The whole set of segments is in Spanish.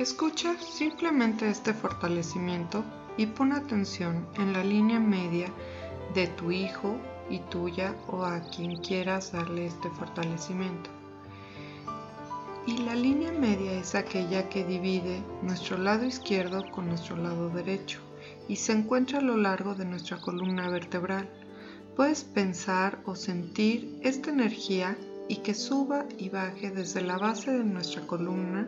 Escucha simplemente este fortalecimiento y pon atención en la línea media de tu hijo y tuya o a quien quieras darle este fortalecimiento. Y la línea media es aquella que divide nuestro lado izquierdo con nuestro lado derecho y se encuentra a lo largo de nuestra columna vertebral. Puedes pensar o sentir esta energía y que suba y baje desde la base de nuestra columna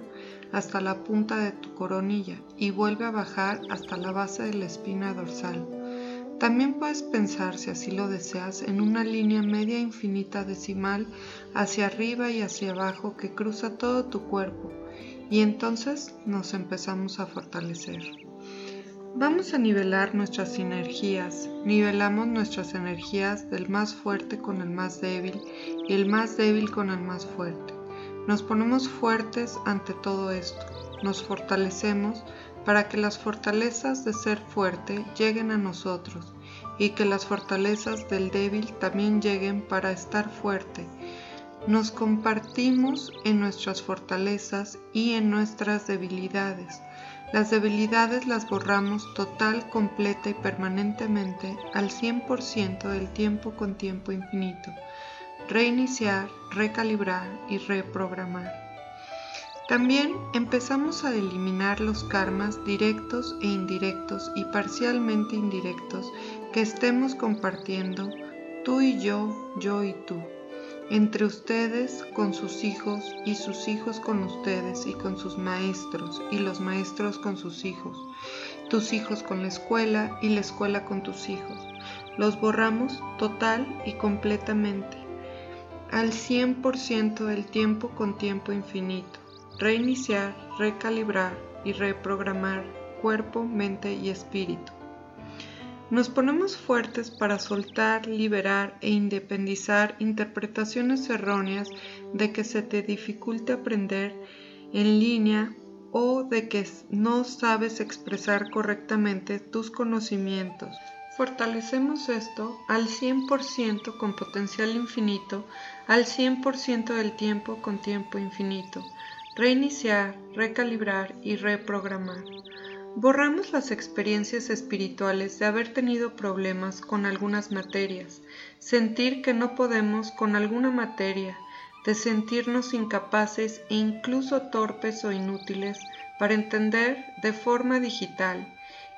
hasta la punta de tu coronilla y vuelve a bajar hasta la base de la espina dorsal. También puedes pensar, si así lo deseas, en una línea media infinita decimal hacia arriba y hacia abajo que cruza todo tu cuerpo y entonces nos empezamos a fortalecer. Vamos a nivelar nuestras energías. Nivelamos nuestras energías del más fuerte con el más débil y el más débil con el más fuerte. Nos ponemos fuertes ante todo esto. Nos fortalecemos para que las fortalezas de ser fuerte lleguen a nosotros y que las fortalezas del débil también lleguen para estar fuerte. Nos compartimos en nuestras fortalezas y en nuestras debilidades las debilidades las borramos total, completa y permanentemente al 100% del tiempo con tiempo infinito. Reiniciar, recalibrar y reprogramar. También empezamos a eliminar los karmas directos e indirectos y parcialmente indirectos que estemos compartiendo tú y yo, yo y tú entre ustedes con sus hijos y sus hijos con ustedes y con sus maestros y los maestros con sus hijos, tus hijos con la escuela y la escuela con tus hijos. Los borramos total y completamente, al 100% del tiempo con tiempo infinito. Reiniciar, recalibrar y reprogramar cuerpo, mente y espíritu. Nos ponemos fuertes para soltar, liberar e independizar interpretaciones erróneas de que se te dificulte aprender en línea o de que no sabes expresar correctamente tus conocimientos. Fortalecemos esto al 100% con potencial infinito, al 100% del tiempo con tiempo infinito. Reiniciar, recalibrar y reprogramar. Borramos las experiencias espirituales de haber tenido problemas con algunas materias, sentir que no podemos con alguna materia, de sentirnos incapaces e incluso torpes o inútiles para entender de forma digital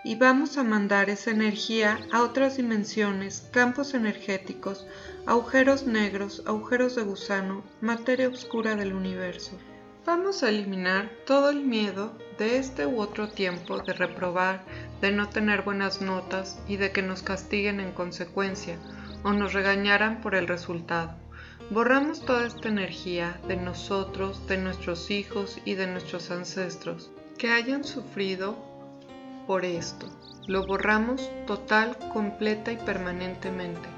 y vamos a mandar esa energía a otras dimensiones, campos energéticos, agujeros negros, agujeros de gusano, materia oscura del universo. Vamos a eliminar todo el miedo de este u otro tiempo de reprobar, de no tener buenas notas y de que nos castiguen en consecuencia o nos regañaran por el resultado. Borramos toda esta energía de nosotros, de nuestros hijos y de nuestros ancestros que hayan sufrido por esto. Lo borramos total, completa y permanentemente,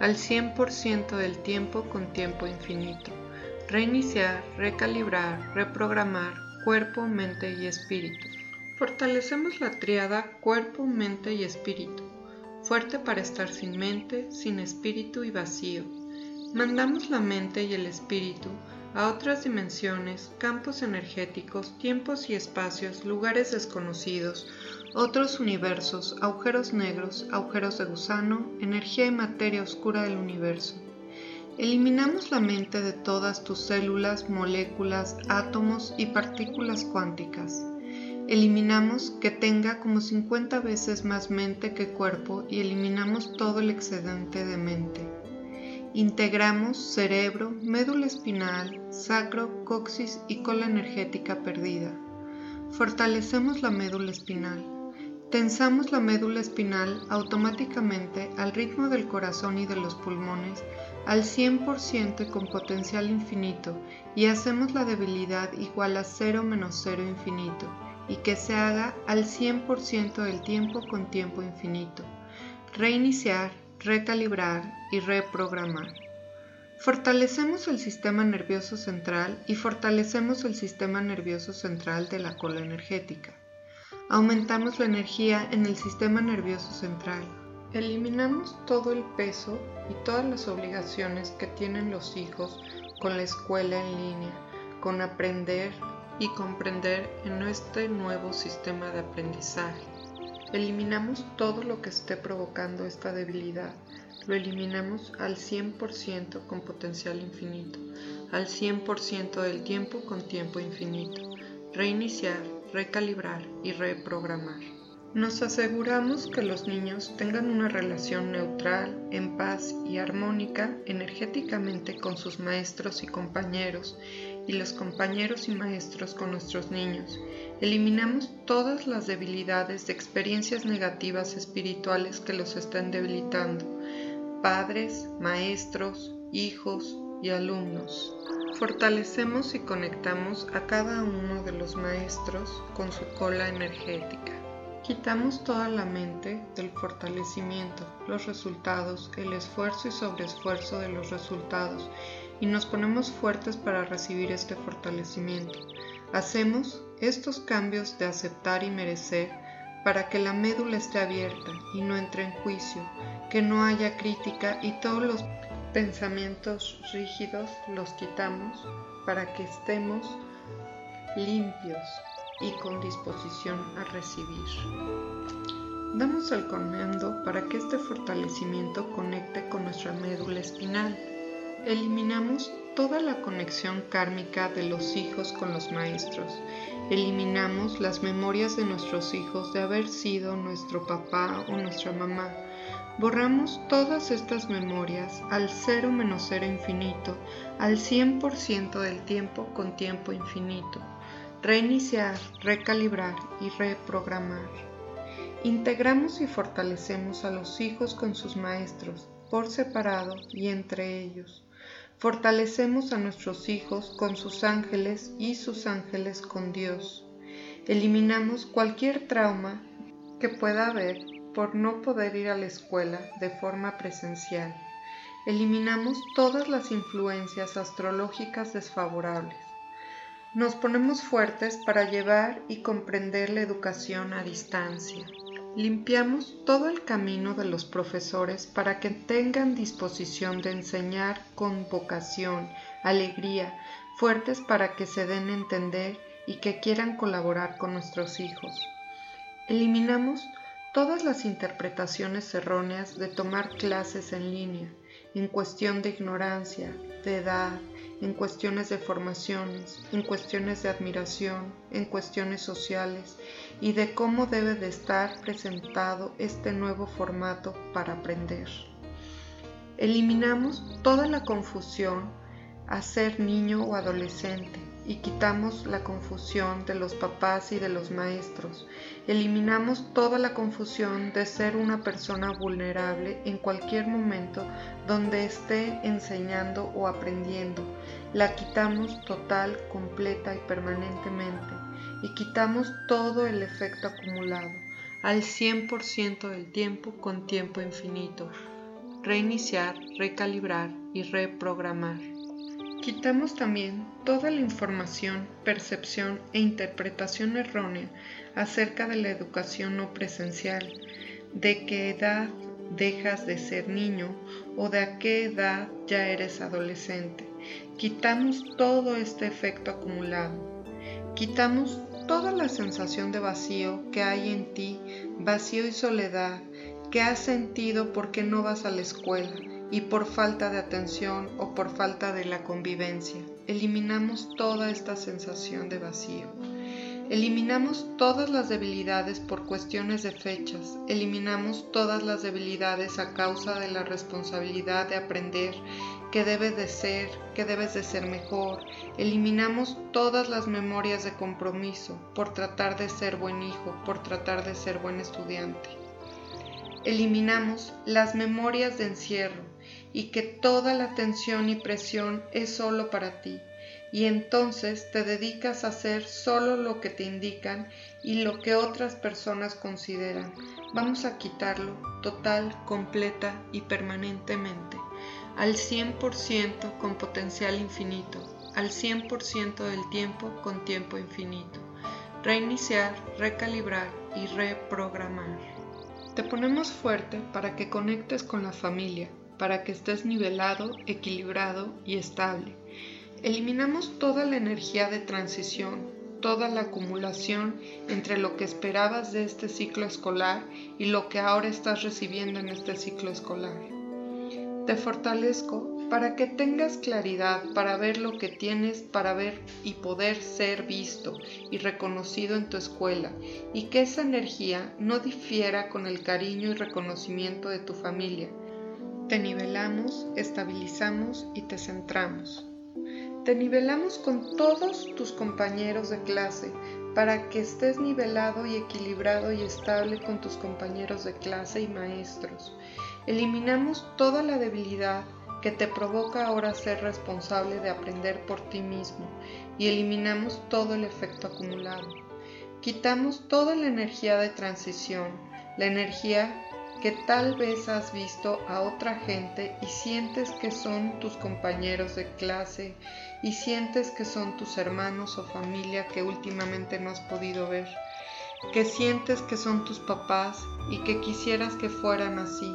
al 100% del tiempo con tiempo infinito reiniciar, recalibrar, reprogramar cuerpo, mente y espíritu. Fortalecemos la triada cuerpo, mente y espíritu, fuerte para estar sin mente, sin espíritu y vacío. Mandamos la mente y el espíritu a otras dimensiones, campos energéticos, tiempos y espacios, lugares desconocidos, otros universos, agujeros negros, agujeros de gusano, energía y materia oscura del universo. Eliminamos la mente de todas tus células, moléculas, átomos y partículas cuánticas. Eliminamos que tenga como 50 veces más mente que cuerpo y eliminamos todo el excedente de mente. Integramos cerebro, médula espinal, sacro, coxis y cola energética perdida. Fortalecemos la médula espinal. Tensamos la médula espinal automáticamente al ritmo del corazón y de los pulmones al 100% y con potencial infinito y hacemos la debilidad igual a 0 menos 0 infinito y que se haga al 100% del tiempo con tiempo infinito. Reiniciar, recalibrar y reprogramar. Fortalecemos el sistema nervioso central y fortalecemos el sistema nervioso central de la cola energética. Aumentamos la energía en el sistema nervioso central Eliminamos todo el peso y todas las obligaciones que tienen los hijos con la escuela en línea, con aprender y comprender en este nuevo sistema de aprendizaje. Eliminamos todo lo que esté provocando esta debilidad. Lo eliminamos al 100% con potencial infinito, al 100% del tiempo con tiempo infinito. Reiniciar, recalibrar y reprogramar. Nos aseguramos que los niños tengan una relación neutral, en paz y armónica energéticamente con sus maestros y compañeros y los compañeros y maestros con nuestros niños. Eliminamos todas las debilidades de experiencias negativas espirituales que los están debilitando, padres, maestros, hijos y alumnos. Fortalecemos y conectamos a cada uno de los maestros con su cola energética. Quitamos toda la mente del fortalecimiento, los resultados, el esfuerzo y sobreesfuerzo de los resultados y nos ponemos fuertes para recibir este fortalecimiento. Hacemos estos cambios de aceptar y merecer para que la médula esté abierta y no entre en juicio, que no haya crítica y todos los pensamientos rígidos los quitamos para que estemos limpios, y con disposición a recibir. Damos el comando para que este fortalecimiento conecte con nuestra médula espinal. Eliminamos toda la conexión kármica de los hijos con los maestros. Eliminamos las memorias de nuestros hijos de haber sido nuestro papá o nuestra mamá. Borramos todas estas memorias al cero menos cero infinito, al 100% del tiempo con tiempo infinito reiniciar, recalibrar y reprogramar. Integramos y fortalecemos a los hijos con sus maestros, por separado y entre ellos. Fortalecemos a nuestros hijos con sus ángeles y sus ángeles con Dios. Eliminamos cualquier trauma que pueda haber por no poder ir a la escuela de forma presencial. Eliminamos todas las influencias astrológicas desfavorables nos ponemos fuertes para llevar y comprender la educación a distancia. Limpiamos todo el camino de los profesores para que tengan disposición de enseñar con vocación, alegría, fuertes para que se den a entender y que quieran colaborar con nuestros hijos. Eliminamos todas las interpretaciones erróneas de tomar clases en línea, en cuestión de ignorancia, de edad, en cuestiones de formaciones, en cuestiones de admiración, en cuestiones sociales y de cómo debe de estar presentado este nuevo formato para aprender. Eliminamos toda la confusión a ser niño o adolescente y quitamos la confusión de los papás y de los maestros. Eliminamos toda la confusión de ser una persona vulnerable en cualquier momento donde esté enseñando o aprendiendo. La quitamos total, completa y permanentemente. Y quitamos todo el efecto acumulado al 100% del tiempo con tiempo infinito. Reiniciar, recalibrar y reprogramar. Quitamos también toda la información, percepción e interpretación errónea acerca de la educación no presencial, de qué edad dejas de ser niño o de a qué edad ya eres adolescente. Quitamos todo este efecto acumulado. Quitamos toda la sensación de vacío que hay en ti, vacío y soledad que has sentido porque no vas a la escuela y por falta de atención o por falta de la convivencia. Eliminamos toda esta sensación de vacío. Eliminamos todas las debilidades por cuestiones de fechas. Eliminamos todas las debilidades a causa de la responsabilidad de aprender que debe de ser, que debes de ser mejor. Eliminamos todas las memorias de compromiso por tratar de ser buen hijo, por tratar de ser buen estudiante. Eliminamos las memorias de encierro, y que toda la tensión y presión es solo para ti, y entonces te dedicas a hacer solo lo que te indican y lo que otras personas consideran. Vamos a quitarlo total, completa y permanentemente, al 100% con potencial infinito, al 100% del tiempo con tiempo infinito. Reiniciar, recalibrar y reprogramar. Te ponemos fuerte para que conectes con la familia, para que estés nivelado, equilibrado y estable. Eliminamos toda la energía de transición, toda la acumulación entre lo que esperabas de este ciclo escolar y lo que ahora estás recibiendo en este ciclo escolar. Te fortalezco para que tengas claridad, para ver lo que tienes, para ver y poder ser visto y reconocido en tu escuela, y que esa energía no difiera con el cariño y reconocimiento de tu familia. Te nivelamos, estabilizamos y te centramos. Te nivelamos con todos tus compañeros de clase para que estés nivelado y equilibrado y estable con tus compañeros de clase y maestros. Eliminamos toda la debilidad, que te provoca ahora ser responsable de aprender por ti mismo y eliminamos todo el efecto acumulado. Quitamos toda la energía de transición, la energía que tal vez has visto a otra gente y sientes que son tus compañeros de clase y sientes que son tus hermanos o familia que últimamente no has podido ver, que sientes que son tus papás y que quisieras que fueran así.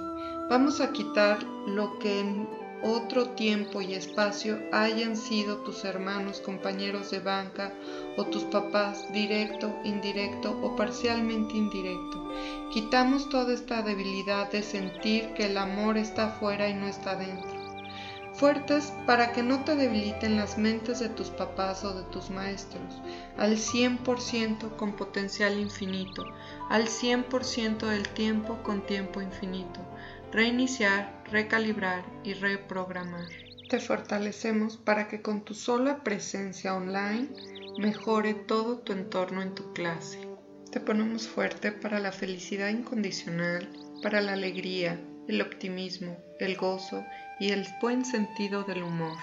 Vamos a quitar lo que en otro tiempo y espacio hayan sido tus hermanos, compañeros de banca o tus papás, directo, indirecto o parcialmente indirecto. Quitamos toda esta debilidad de sentir que el amor está afuera y no está dentro. Fuertes para que no te debiliten las mentes de tus papás o de tus maestros, al 100% con potencial infinito, al 100% del tiempo con tiempo infinito reiniciar, recalibrar y reprogramar. Te fortalecemos para que con tu sola presencia online mejore todo tu entorno en tu clase. Te ponemos fuerte para la felicidad incondicional, para la alegría, el optimismo, el gozo y el buen sentido del humor.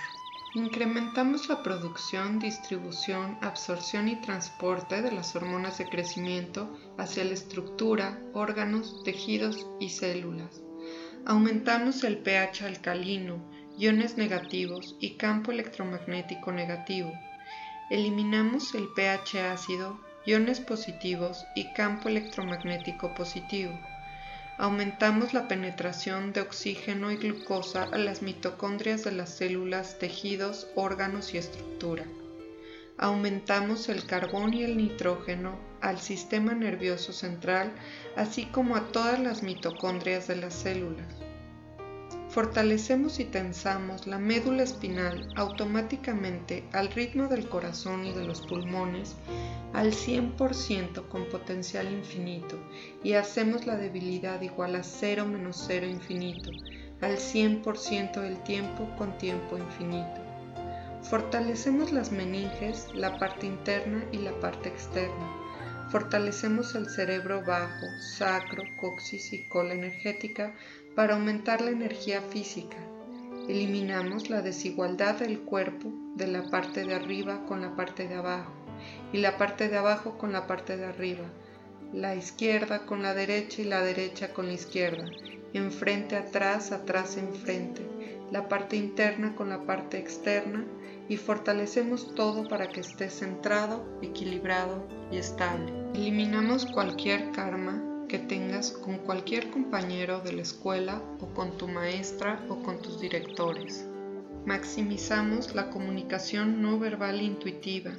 Incrementamos la producción, distribución, absorción y transporte de las hormonas de crecimiento hacia la estructura, órganos, tejidos y células. Aumentamos el pH alcalino, iones negativos y campo electromagnético negativo. Eliminamos el pH ácido, iones positivos y campo electromagnético positivo. Aumentamos la penetración de oxígeno y glucosa a las mitocondrias de las células, tejidos, órganos y estructura. Aumentamos el carbón y el nitrógeno al sistema nervioso central, así como a todas las mitocondrias de las células. Fortalecemos y tensamos la médula espinal automáticamente al ritmo del corazón y de los pulmones al 100% con potencial infinito y hacemos la debilidad igual a 0 menos 0 infinito al 100% del tiempo con tiempo infinito. Fortalecemos las meninges, la parte interna y la parte externa Fortalecemos el cerebro bajo, sacro, coxis y cola energética para aumentar la energía física. Eliminamos la desigualdad del cuerpo de la parte de arriba con la parte de abajo y la parte de abajo con la parte de arriba, la izquierda con la derecha y la derecha con la izquierda, enfrente atrás, atrás enfrente, la parte interna con la parte externa y fortalecemos todo para que esté centrado, equilibrado y estable. Eliminamos cualquier karma que tengas con cualquier compañero de la escuela o con tu maestra o con tus directores. Maximizamos la comunicación no verbal e intuitiva.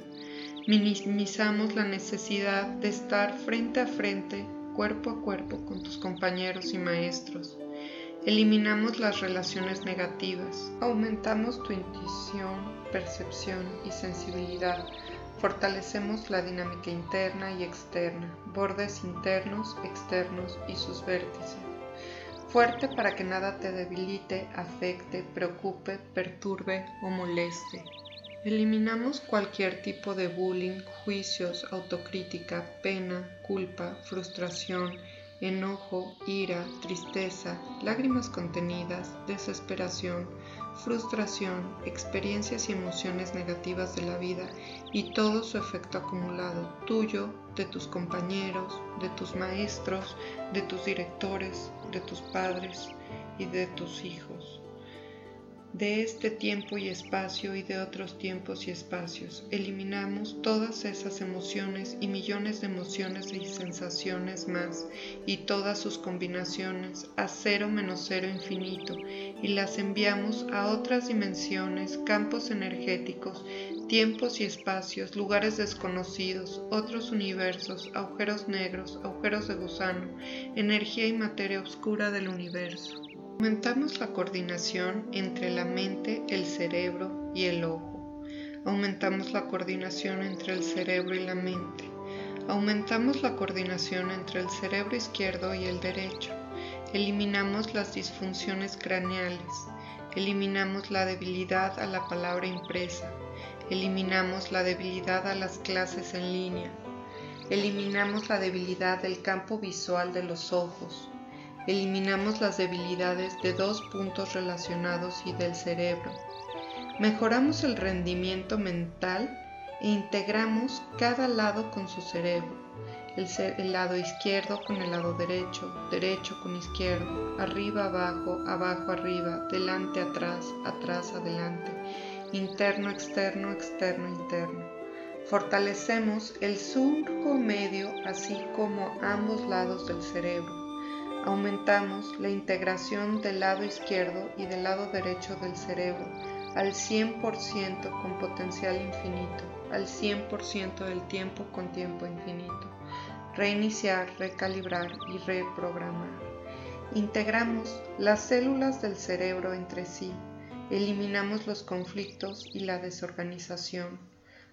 Minimizamos la necesidad de estar frente a frente, cuerpo a cuerpo con tus compañeros y maestros. Eliminamos las relaciones negativas, aumentamos tu intuición, percepción y sensibilidad, fortalecemos la dinámica interna y externa, bordes internos, externos y sus vértices. Fuerte para que nada te debilite, afecte, preocupe, perturbe o moleste. Eliminamos cualquier tipo de bullying, juicios, autocrítica, pena, culpa, frustración, enojo, ira, tristeza, lágrimas contenidas, desesperación, frustración, experiencias y emociones negativas de la vida y todo su efecto acumulado, tuyo, de tus compañeros, de tus maestros, de tus directores, de tus padres y de tus hijos de este tiempo y espacio y de otros tiempos y espacios. Eliminamos todas esas emociones y millones de emociones y sensaciones más y todas sus combinaciones a cero menos cero infinito y las enviamos a otras dimensiones, campos energéticos, tiempos y espacios, lugares desconocidos, otros universos, agujeros negros, agujeros de gusano, energía y materia oscura del universo. Aumentamos la coordinación entre la mente, el cerebro y el ojo. Aumentamos la coordinación entre el cerebro y la mente. Aumentamos la coordinación entre el cerebro izquierdo y el derecho. Eliminamos las disfunciones craneales. Eliminamos la debilidad a la palabra impresa. Eliminamos la debilidad a las clases en línea. Eliminamos la debilidad del campo visual de los ojos. Eliminamos las debilidades de dos puntos relacionados y del cerebro. Mejoramos el rendimiento mental e integramos cada lado con su cerebro. El, lado izquierdo con el lado derecho, derecho con izquierdo, arriba, abajo, abajo, arriba, delante, atrás, atrás, adelante interno, externo, externo, interno. Fortalecemos el surco medio así como ambos lados del cerebro. Aumentamos la integración del lado izquierdo y del lado derecho del cerebro al 100% con potencial infinito, al 100% del tiempo con tiempo infinito. Reiniciar, recalibrar y reprogramar. Integramos las células del cerebro entre sí eliminamos los conflictos y la desorganización,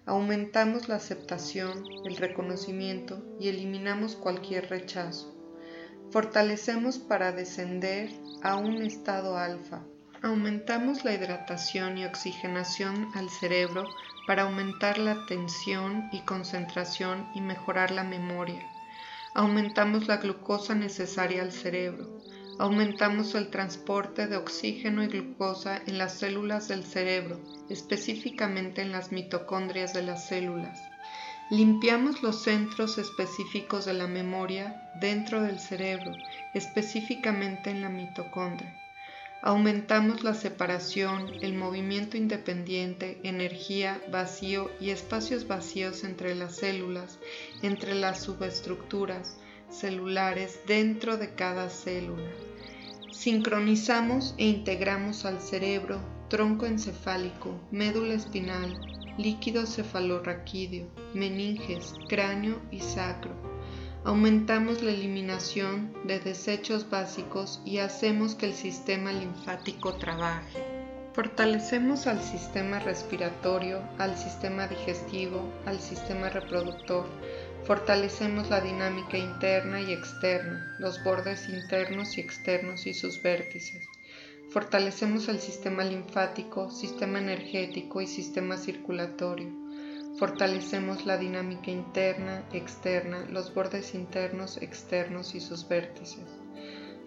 aumentamos la aceptación, el reconocimiento y eliminamos cualquier rechazo. Fortalecemos para descender a un estado alfa. Aumentamos la hidratación y oxigenación al cerebro para aumentar la atención y concentración y mejorar la memoria. Aumentamos la glucosa necesaria al cerebro aumentamos el transporte de oxígeno y glucosa en las células del cerebro, específicamente en las mitocondrias de las células. Limpiamos los centros específicos de la memoria dentro del cerebro, específicamente en la mitocondria. Aumentamos la separación, el movimiento independiente, energía, vacío y espacios vacíos entre las células, entre las subestructuras, celulares dentro de cada célula. Sincronizamos e integramos al cerebro, tronco encefálico, médula espinal, líquido cefalorraquídeo, meninges, cráneo y sacro. Aumentamos la eliminación de desechos básicos y hacemos que el sistema linfático trabaje. Fortalecemos al sistema respiratorio, al sistema digestivo, al sistema reproductor, Fortalecemos la dinámica interna y externa, los bordes internos y externos y sus vértices. Fortalecemos el sistema linfático, sistema energético y sistema circulatorio. Fortalecemos la dinámica interna, externa, los bordes internos, externos y sus vértices.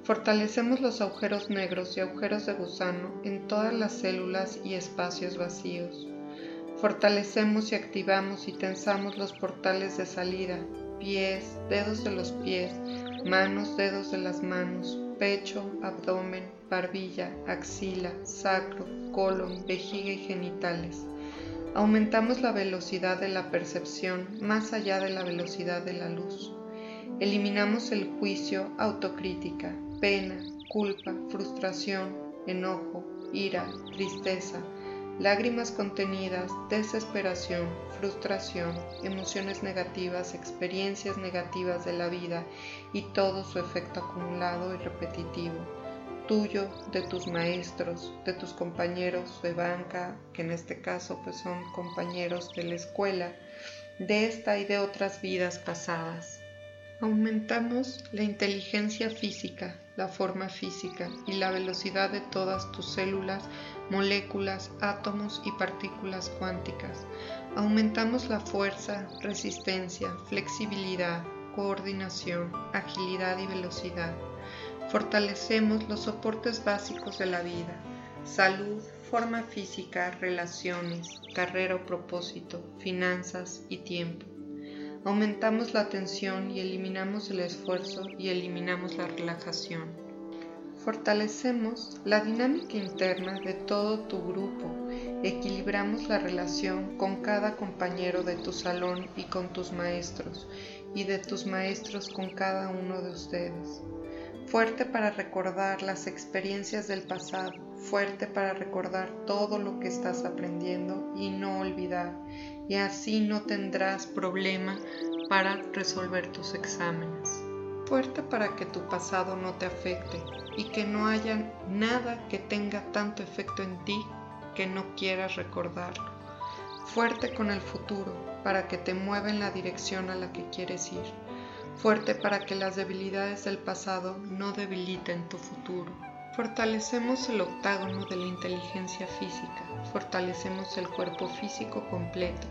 Fortalecemos los agujeros negros y agujeros de gusano en todas las células y espacios vacíos. Fortalecemos y activamos y tensamos los portales de salida, pies, dedos de los pies, manos, dedos de las manos, pecho, abdomen, barbilla, axila, sacro, colon, vejiga y genitales. Aumentamos la velocidad de la percepción más allá de la velocidad de la luz. Eliminamos el juicio, autocrítica, pena, culpa, frustración, enojo, ira, tristeza, lágrimas contenidas, desesperación, frustración, emociones negativas, experiencias negativas de la vida y todo su efecto acumulado y repetitivo, tuyo, de tus maestros, de tus compañeros de banca, que en este caso pues son compañeros de la escuela, de esta y de otras vidas pasadas. Aumentamos la inteligencia física, la forma física y la velocidad de todas tus células, moléculas, átomos y partículas cuánticas. Aumentamos la fuerza, resistencia, flexibilidad, coordinación, agilidad y velocidad. Fortalecemos los soportes básicos de la vida, salud, forma física, relaciones, carrera o propósito, finanzas y tiempo. Aumentamos la atención y eliminamos el esfuerzo y eliminamos la relajación. Fortalecemos la dinámica interna de todo tu grupo. Equilibramos la relación con cada compañero de tu salón y con tus maestros y de tus maestros con cada uno de ustedes. Fuerte para recordar las experiencias del pasado, fuerte para recordar todo lo que estás aprendiendo y no olvidar, y así no tendrás problema para resolver tus exámenes. Fuerte para que tu pasado no te afecte y que no haya nada que tenga tanto efecto en ti que no quieras recordarlo. Fuerte con el futuro para que te mueva en la dirección a la que quieres ir fuerte para que las debilidades del pasado no debiliten tu futuro. Fortalecemos el octágono de la inteligencia física, fortalecemos el cuerpo físico completo,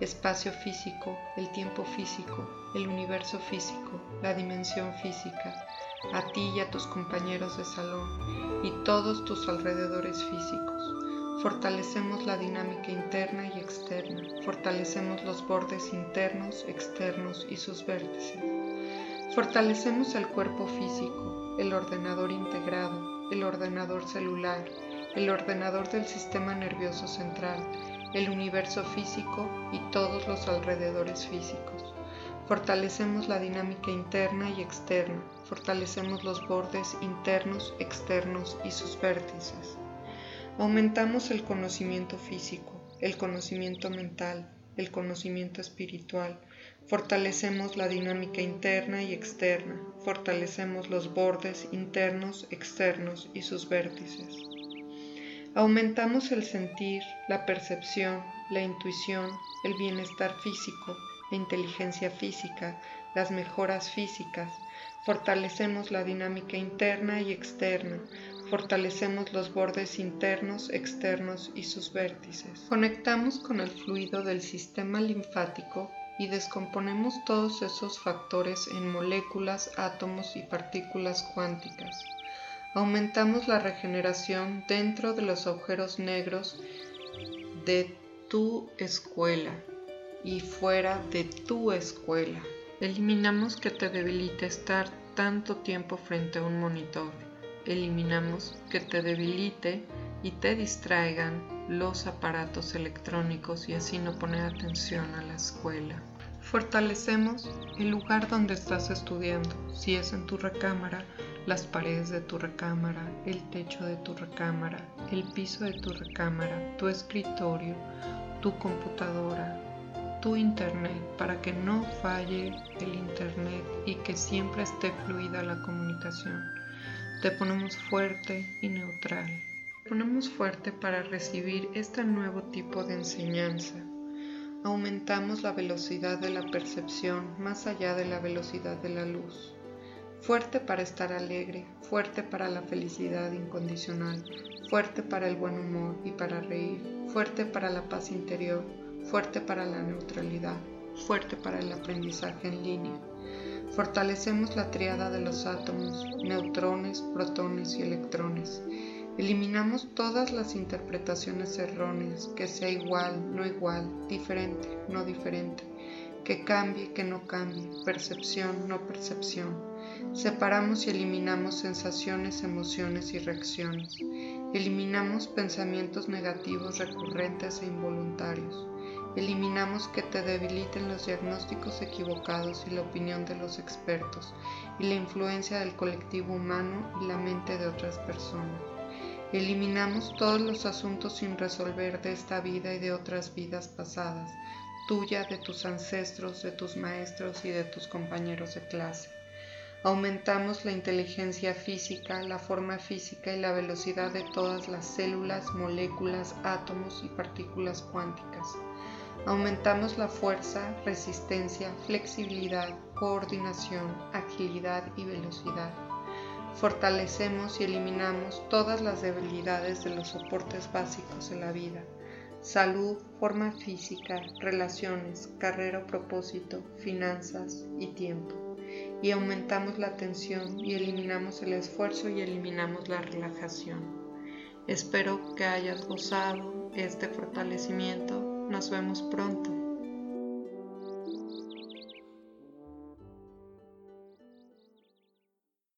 espacio físico, el tiempo físico, el universo físico, la dimensión física, a ti y a tus compañeros de salón y todos tus alrededores físicos. Fortalecemos la dinámica interna y externa, fortalecemos los bordes internos, externos y sus vértices. Fortalecemos el cuerpo físico, el ordenador integrado, el ordenador celular, el ordenador del sistema nervioso central, el universo físico y todos los alrededores físicos. Fortalecemos la dinámica interna y externa, fortalecemos los bordes internos, externos y sus vértices. Aumentamos el conocimiento físico, el conocimiento mental, el conocimiento espiritual, fortalecemos la dinámica interna y externa, fortalecemos los bordes internos, externos y sus vértices. Aumentamos el sentir, la percepción, la intuición, el bienestar físico, la inteligencia física, las mejoras físicas, fortalecemos la dinámica interna y externa, fortalecemos los bordes internos, externos y sus vértices. Conectamos con el fluido del sistema linfático y descomponemos todos esos factores en moléculas, átomos y partículas cuánticas. Aumentamos la regeneración dentro de los agujeros negros de tu escuela y fuera de tu escuela. Eliminamos que te debilite estar tanto tiempo frente a un monitor eliminamos que te debilite y te distraigan los aparatos electrónicos y así no poner atención a la escuela. Fortalecemos el lugar donde estás estudiando, si es en tu recámara, las paredes de tu recámara, el techo de tu recámara, el piso de tu recámara, tu escritorio, tu computadora, tu internet, para que no falle el internet y que siempre esté fluida la comunicación. Te ponemos fuerte y neutral. Ponemos fuerte para recibir este nuevo tipo de enseñanza. Aumentamos la velocidad de la percepción más allá de la velocidad de la luz. Fuerte para estar alegre, fuerte para la felicidad incondicional, fuerte para el buen humor y para reír, fuerte para la paz interior, fuerte para la neutralidad, fuerte para el aprendizaje en línea Fortalecemos la triada de los átomos, neutrones, protones y electrones. Eliminamos todas las interpretaciones erróneas, que sea igual, no igual, diferente, no diferente, que cambie, que no cambie, percepción, no percepción. Separamos y eliminamos sensaciones, emociones y reacciones. Eliminamos pensamientos negativos recurrentes e involuntarios. Eliminamos que te debiliten los diagnósticos equivocados y la opinión de los expertos y la influencia del colectivo humano y la mente de otras personas. Eliminamos todos los asuntos sin resolver de esta vida y de otras vidas pasadas, tuya, de tus ancestros, de tus maestros y de tus compañeros de clase. Aumentamos la inteligencia física, la forma física y la velocidad de todas las células, moléculas, átomos y partículas cuánticas Aumentamos la fuerza, resistencia, flexibilidad, coordinación, agilidad y velocidad. Fortalecemos y eliminamos todas las debilidades de los soportes básicos de la vida. Salud, forma física, relaciones, carrera o propósito, finanzas y tiempo. Y aumentamos la tensión y eliminamos el esfuerzo y eliminamos la relajación. Espero que hayas gozado este fortalecimiento nos vemos pronto.